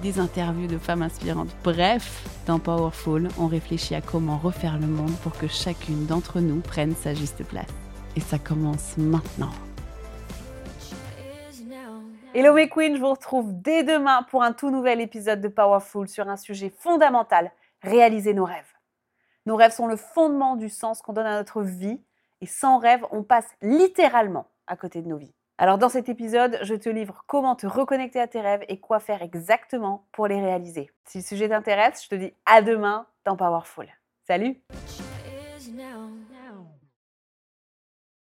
des interviews de femmes inspirantes. Bref, dans Powerful, on réfléchit à comment refaire le monde pour que chacune d'entre nous prenne sa juste place. Et ça commence maintenant. Hello mes queens, je vous retrouve dès demain pour un tout nouvel épisode de Powerful sur un sujet fondamental, réaliser nos rêves. Nos rêves sont le fondement du sens qu'on donne à notre vie et sans rêve, on passe littéralement à côté de nos vies. Alors dans cet épisode, je te livre comment te reconnecter à tes rêves et quoi faire exactement pour les réaliser. Si le sujet t'intéresse, je te dis à demain dans Powerful. Salut